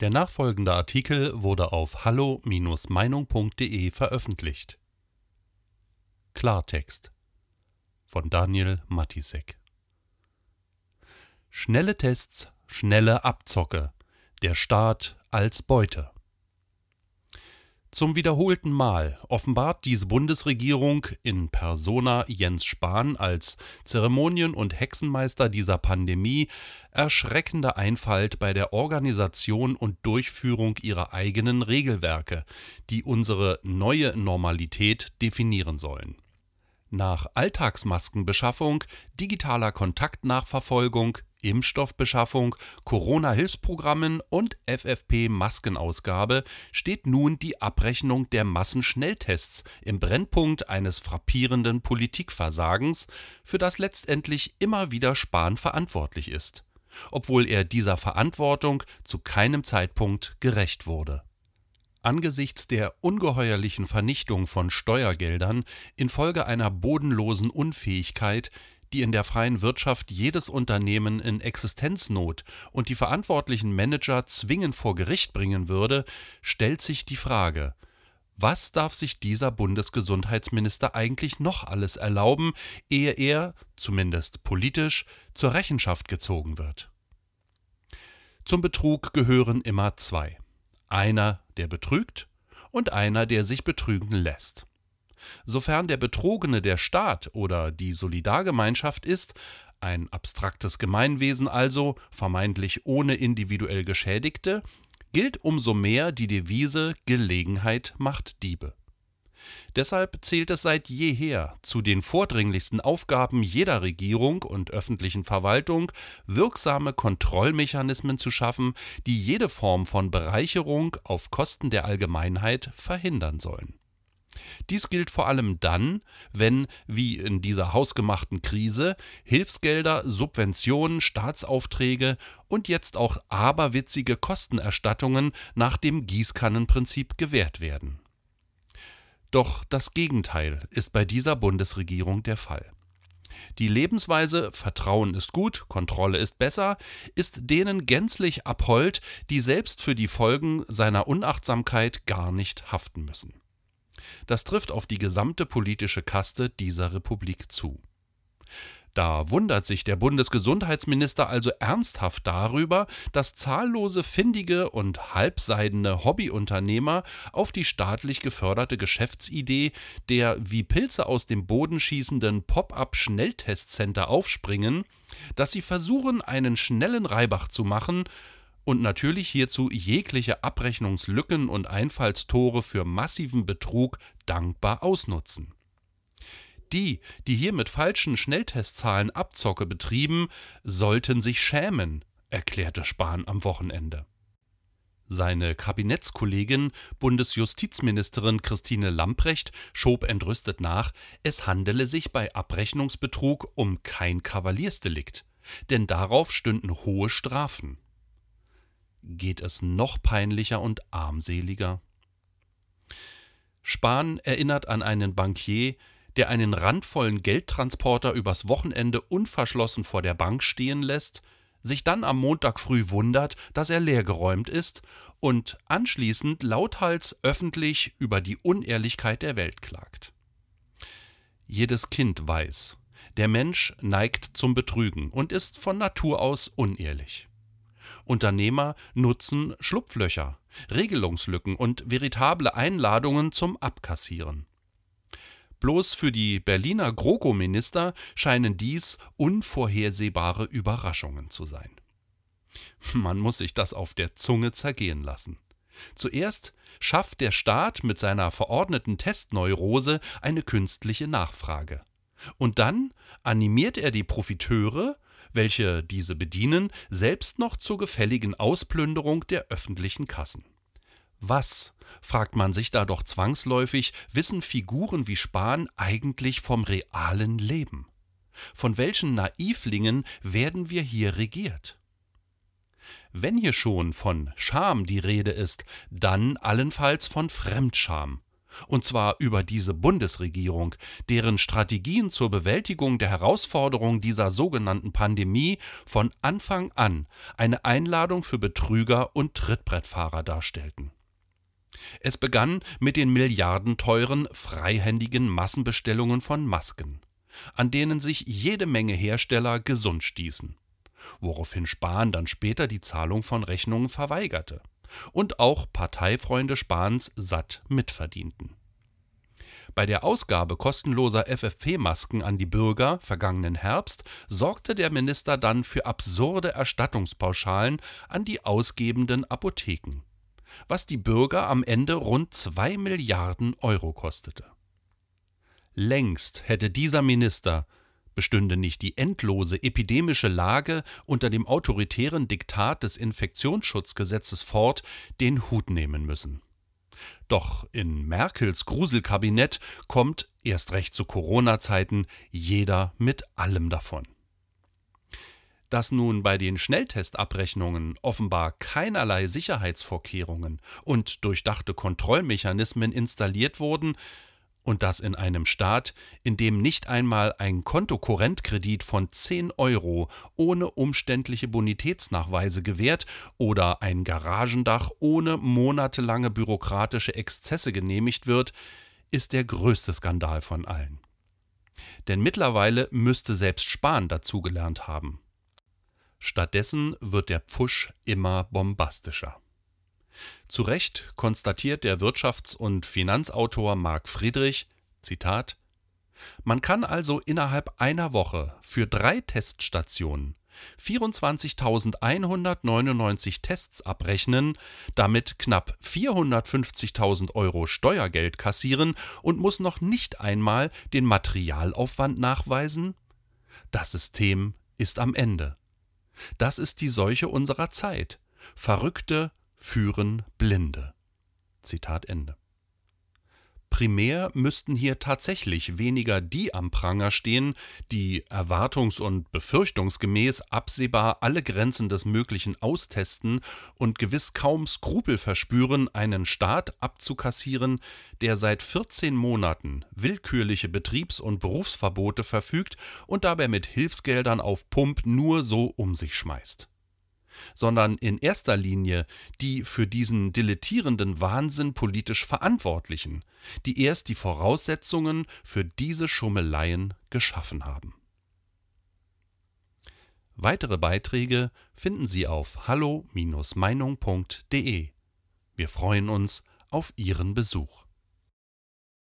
Der nachfolgende Artikel wurde auf hallo-meinung.de veröffentlicht. Klartext von Daniel Matisek Schnelle Tests, schnelle Abzocke. Der Staat als Beute. Zum wiederholten Mal offenbart diese Bundesregierung in persona Jens Spahn als Zeremonien- und Hexenmeister dieser Pandemie erschreckende Einfalt bei der Organisation und Durchführung ihrer eigenen Regelwerke, die unsere neue Normalität definieren sollen. Nach Alltagsmaskenbeschaffung, digitaler Kontaktnachverfolgung, Impfstoffbeschaffung, Corona-Hilfsprogrammen und FFP-Maskenausgabe steht nun die Abrechnung der Massenschnelltests im Brennpunkt eines frappierenden Politikversagens, für das letztendlich immer wieder Spahn verantwortlich ist, obwohl er dieser Verantwortung zu keinem Zeitpunkt gerecht wurde. Angesichts der ungeheuerlichen Vernichtung von Steuergeldern infolge einer bodenlosen Unfähigkeit, die in der freien Wirtschaft jedes Unternehmen in Existenznot und die verantwortlichen Manager zwingend vor Gericht bringen würde, stellt sich die Frage, was darf sich dieser Bundesgesundheitsminister eigentlich noch alles erlauben, ehe er, zumindest politisch, zur Rechenschaft gezogen wird? Zum Betrug gehören immer zwei. Einer, der betrügt, und einer, der sich betrügen lässt. Sofern der Betrogene der Staat oder die Solidargemeinschaft ist, ein abstraktes Gemeinwesen also, vermeintlich ohne individuell Geschädigte, gilt umso mehr die Devise Gelegenheit macht Diebe. Deshalb zählt es seit jeher zu den vordringlichsten Aufgaben jeder Regierung und öffentlichen Verwaltung, wirksame Kontrollmechanismen zu schaffen, die jede Form von Bereicherung auf Kosten der Allgemeinheit verhindern sollen. Dies gilt vor allem dann, wenn, wie in dieser hausgemachten Krise, Hilfsgelder, Subventionen, Staatsaufträge und jetzt auch aberwitzige Kostenerstattungen nach dem Gießkannenprinzip gewährt werden. Doch das Gegenteil ist bei dieser Bundesregierung der Fall. Die Lebensweise Vertrauen ist gut, Kontrolle ist besser, ist denen gänzlich abhold, die selbst für die Folgen seiner Unachtsamkeit gar nicht haften müssen. Das trifft auf die gesamte politische Kaste dieser Republik zu. Da wundert sich der Bundesgesundheitsminister also ernsthaft darüber, dass zahllose findige und halbseidene Hobbyunternehmer auf die staatlich geförderte Geschäftsidee der wie Pilze aus dem Boden schießenden Pop-up-Schnelltestcenter aufspringen, dass sie versuchen, einen schnellen Reibach zu machen und natürlich hierzu jegliche Abrechnungslücken und Einfallstore für massiven Betrug dankbar ausnutzen. Die, die hier mit falschen Schnelltestzahlen Abzocke betrieben, sollten sich schämen, erklärte Spahn am Wochenende. Seine Kabinettskollegin, Bundesjustizministerin Christine Lamprecht, schob entrüstet nach, es handele sich bei Abrechnungsbetrug um kein Kavaliersdelikt, denn darauf stünden hohe Strafen geht es noch peinlicher und armseliger. Spahn erinnert an einen Bankier, der einen randvollen Geldtransporter übers Wochenende unverschlossen vor der Bank stehen lässt, sich dann am Montag früh wundert, dass er leergeräumt ist und anschließend lauthals öffentlich über die Unehrlichkeit der Welt klagt. Jedes Kind weiß, der Mensch neigt zum Betrügen und ist von Natur aus unehrlich. Unternehmer nutzen Schlupflöcher, Regelungslücken und veritable Einladungen zum Abkassieren. Bloß für die Berliner GroKo-Minister scheinen dies unvorhersehbare Überraschungen zu sein. Man muss sich das auf der Zunge zergehen lassen. Zuerst schafft der Staat mit seiner verordneten Testneurose eine künstliche Nachfrage. Und dann animiert er die Profiteure, welche diese bedienen, selbst noch zur gefälligen Ausplünderung der öffentlichen Kassen. Was, fragt man sich da doch zwangsläufig, wissen Figuren wie Spahn eigentlich vom realen Leben? Von welchen Naivlingen werden wir hier regiert? Wenn hier schon von Scham die Rede ist, dann allenfalls von Fremdscham, und zwar über diese Bundesregierung, deren Strategien zur Bewältigung der Herausforderung dieser sogenannten Pandemie von Anfang an eine Einladung für Betrüger und Trittbrettfahrer darstellten. Es begann mit den milliardenteuren freihändigen Massenbestellungen von Masken, an denen sich jede Menge Hersteller gesund stießen, woraufhin Spahn dann später die Zahlung von Rechnungen verweigerte und auch Parteifreunde Spahns satt mitverdienten. Bei der Ausgabe kostenloser FFP-Masken an die Bürger vergangenen Herbst sorgte der Minister dann für absurde Erstattungspauschalen an die ausgebenden Apotheken, was die Bürger am Ende rund 2 Milliarden Euro kostete. Längst hätte dieser Minister bestünde nicht die endlose epidemische Lage unter dem autoritären Diktat des Infektionsschutzgesetzes fort, den Hut nehmen müssen. Doch in Merkels Gruselkabinett kommt, erst recht zu Corona-Zeiten, jeder mit allem davon. Dass nun bei den Schnelltestabrechnungen offenbar keinerlei Sicherheitsvorkehrungen und durchdachte Kontrollmechanismen installiert wurden, und das in einem Staat, in dem nicht einmal ein Kontokorrentkredit von 10 Euro ohne umständliche Bonitätsnachweise gewährt oder ein Garagendach ohne monatelange bürokratische Exzesse genehmigt wird, ist der größte Skandal von allen. Denn mittlerweile müsste selbst Spahn dazugelernt haben. Stattdessen wird der Pfusch immer bombastischer. Zu Recht konstatiert der Wirtschafts- und Finanzautor Marc Friedrich: Zitat Man kann also innerhalb einer Woche für drei Teststationen 24.199 Tests abrechnen, damit knapp 450.000 Euro Steuergeld kassieren und muss noch nicht einmal den Materialaufwand nachweisen? Das System ist am Ende. Das ist die Seuche unserer Zeit. Verrückte, führen Blinde. Zitat Ende. Primär müssten hier tatsächlich weniger die am Pranger stehen, die erwartungs- und befürchtungsgemäß absehbar alle Grenzen des Möglichen austesten und gewiss kaum Skrupel verspüren, einen Staat abzukassieren, der seit 14 Monaten willkürliche Betriebs- und Berufsverbote verfügt und dabei mit Hilfsgeldern auf Pump nur so um sich schmeißt sondern in erster Linie die für diesen dilettierenden Wahnsinn politisch Verantwortlichen, die erst die Voraussetzungen für diese Schummeleien geschaffen haben. Weitere Beiträge finden Sie auf hallo-meinung.de. Wir freuen uns auf Ihren Besuch.